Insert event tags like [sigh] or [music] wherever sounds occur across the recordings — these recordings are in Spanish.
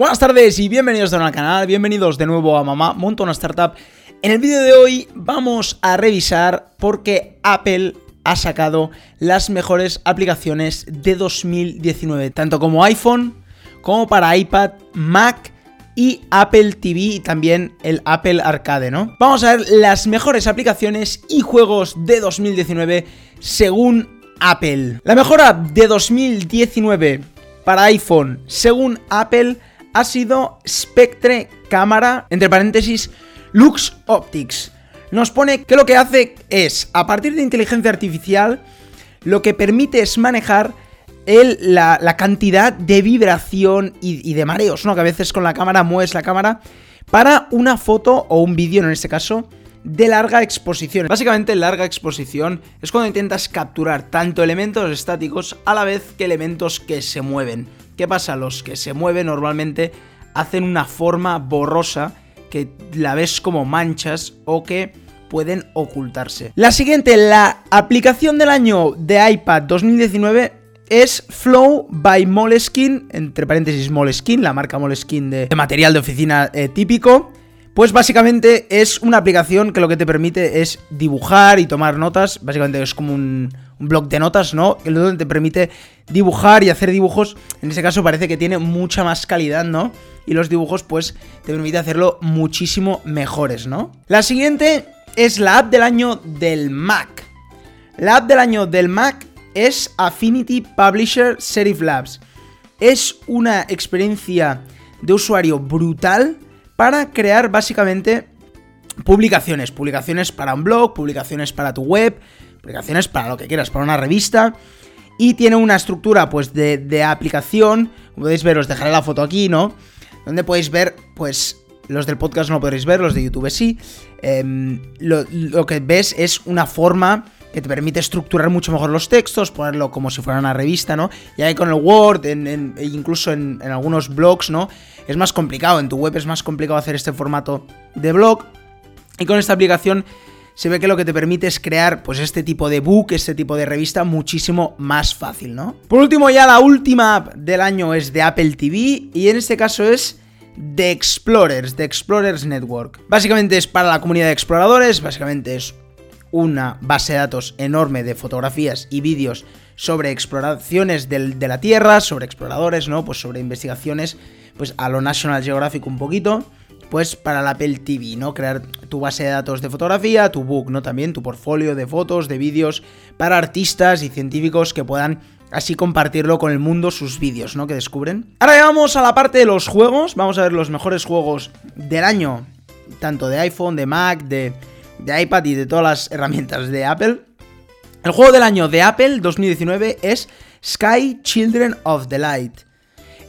Buenas tardes y bienvenidos de nuevo al canal, bienvenidos de nuevo a Mamá Monta una Startup. En el vídeo de hoy vamos a revisar por qué Apple ha sacado las mejores aplicaciones de 2019, tanto como iPhone, como para iPad, Mac y Apple TV y también el Apple Arcade, ¿no? Vamos a ver las mejores aplicaciones y juegos de 2019 según Apple. La mejor app de 2019 para iPhone según Apple ha sido Spectre Cámara, entre paréntesis, Lux Optics. Nos pone que lo que hace es, a partir de inteligencia artificial, lo que permite es manejar la, cantidad de vibración y, y, de mareos, ¿no? Que a veces con la cámara mueves la cámara para una foto o un vídeo, en este caso, de larga exposición. Básicamente larga exposición es cuando intentas capturar tanto elementos estáticos a la vez que elementos que se mueven. ¿Qué pasa? Los que se mueven normalmente hacen una forma borrosa que la ves como manchas o que pueden ocultarse. La siguiente, la aplicación del año de iPad 2019 es Flow by Moleskine, entre paréntesis Moleskine, la marca Moleskine de, material de oficina eh, típico. Pues básicamente es una aplicación que lo que te permite es dibujar y tomar notas. Básicamente es como un, un blog de notas, ¿no? Que donde te permite dibujar y hacer dibujos. En ese caso parece que tiene mucha más calidad, ¿no? Y los dibujos, pues, te permite hacerlo muchísimo mejores, ¿no? La siguiente es la app del año del Mac. La app del año del Mac es Affinity Publisher Serif Labs. Es una experiencia de usuario brutal para crear básicamente publicaciones. Publicaciones para un blog, publicaciones para tu web, publicaciones para lo que quieras, para una revista. Y tiene una estructura pues de, aplicación. Como podéis ver, os dejaré la foto aquí, ¿no? Donde podéis ver, pues, los del podcast no podréis ver, los de YouTube sí. Em, lo, que ves es una forma que te permite estructurar mucho mejor los textos, ponerlo como si fuera una revista, ¿no? Y ahí con el Word, en, e incluso en, algunos blogs, ¿no? es más complicado, en tu web es más complicado hacer este formato de blog. Y con esta aplicación se ve que lo que te permite es crear pues este tipo de book, este tipo de revista muchísimo más fácil, ¿no? Por último, ya la última app del año es de Apple TV y en este caso es The Explorers, The Explorers Network. Básicamente es para la comunidad de exploradores, básicamente es una base de datos enorme de fotografías y vídeos sobre exploraciones de la Tierra, sobre exploradores, ¿no? Pues sobre investigaciones pues a lo National Geographic un poquito, pues para la Apple TV, ¿no? Crear tu base de datos de fotografía, tu book, ¿no? También tu portfolio de fotos, de vídeos, para artistas y científicos que puedan así compartirlo con el mundo sus vídeos, ¿no? Que descubren. Ahora vamos a la parte de los juegos, vamos a ver los mejores juegos del año, tanto de iPhone, de Mac, de, de iPad y de todas las herramientas de Apple. El juego del año de Apple 2019 es Sky Children of the Light.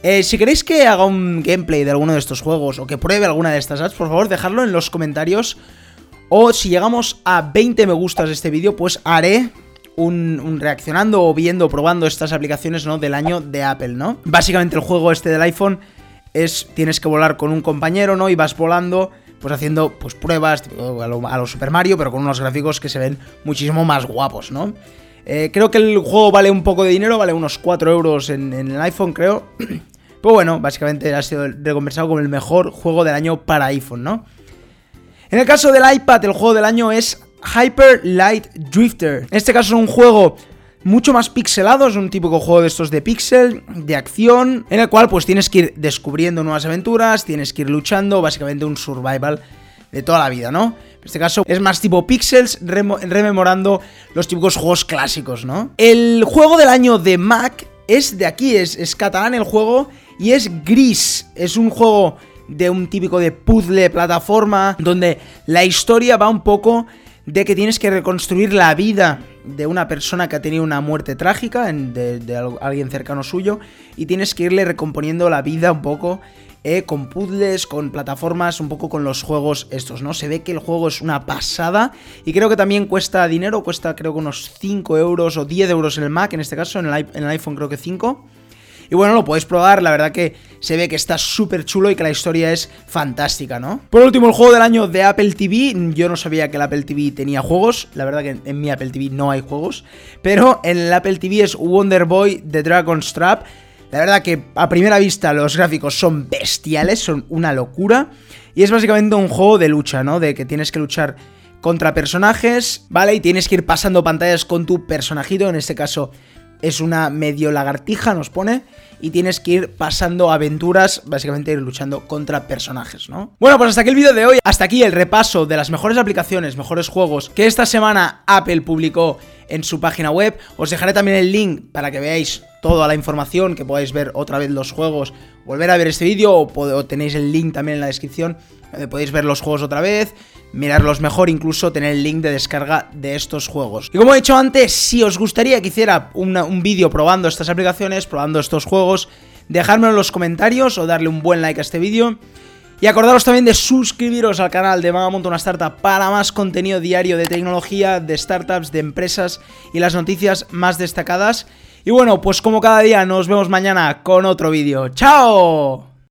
Eh, si queréis que haga un gameplay de alguno de estos juegos o que pruebe alguna de estas apps, por favor dejadlo en los comentarios. O si llegamos a 20 me gustas de este vídeo, pues haré un, reaccionando o viendo, probando estas aplicaciones, ¿no? Del año de Apple, ¿no? Básicamente el juego este del iPhone es, tienes que volar con un compañero, ¿no? Y vas volando, pues haciendo, pues pruebas a lo, Super Mario, pero con unos gráficos que se ven muchísimo más guapos, ¿no? Eh, creo que el juego vale un poco de dinero, vale unos 4 euros en el iPhone, creo. [clears throat] Pero bueno, básicamente ha sido recompensado como el mejor juego del año para iPhone, ¿no? En el caso del iPad, el juego del año es Hyper Light Drifter. En este caso es un juego mucho más pixelado, es un típico juego de estos de pixel, de acción, en el cual pues tienes que ir descubriendo nuevas aventuras, tienes que ir luchando, básicamente un survival de toda la vida, ¿no? En este caso es más tipo pixels, rememorando los típicos juegos clásicos, ¿no? El juego del año de Mac es de aquí, es, es catalán el juego y es Gris. Es un juego de un típico de puzzle plataforma donde la historia va un poco de que tienes que reconstruir la vida de una persona que ha tenido una muerte trágica, de, alguien cercano suyo, y tienes que irle recomponiendo la vida un poco eh, con puzzles, con plataformas, un poco con los juegos estos, ¿no? Se ve que el juego es una pasada y creo que también cuesta dinero, cuesta creo que unos 5 euros o 10 euros en el Mac, en este caso, en el, en el iPhone creo que 5. Y bueno, lo podéis probar, la verdad que se ve que está súper chulo y que la historia es fantástica, ¿no? Por último, el juego del año de Apple TV. Yo no sabía que el Apple TV tenía juegos, la verdad que en mi Apple TV no hay juegos. Pero en el Apple TV es Wonder Boy The Dragon's Trap. La verdad que a primera vista los gráficos son bestiales, son una locura. Y es básicamente un juego de lucha, ¿no? De que tienes que luchar contra personajes, ¿vale? Y tienes que ir pasando pantallas con tu personajito, en este caso es una medio lagartija, nos pone, y tienes que ir pasando aventuras, básicamente ir luchando contra personajes, ¿no? Bueno, pues hasta aquí el vídeo de hoy, hasta aquí el repaso de las mejores aplicaciones, mejores juegos que esta semana Apple publicó en su página web. Os dejaré también el link para que veáis toda la información, que podáis ver otra vez los juegos, volver a ver este vídeo o, tenéis el link también en la descripción, donde podéis ver los juegos otra vez, mirarlos mejor, incluso tener el link de descarga de estos juegos. Y como he dicho antes, si os gustaría que hiciera un vídeo probando estas aplicaciones, probando estos juegos, dejármelo en los comentarios o darle un buen like a este vídeo. Y acordaros también de suscribiros al canal de Mama una Startup para más contenido diario de tecnología, de startups, de empresas y las noticias más destacadas. Y bueno, pues como cada día nos vemos mañana con otro vídeo. ¡Chao!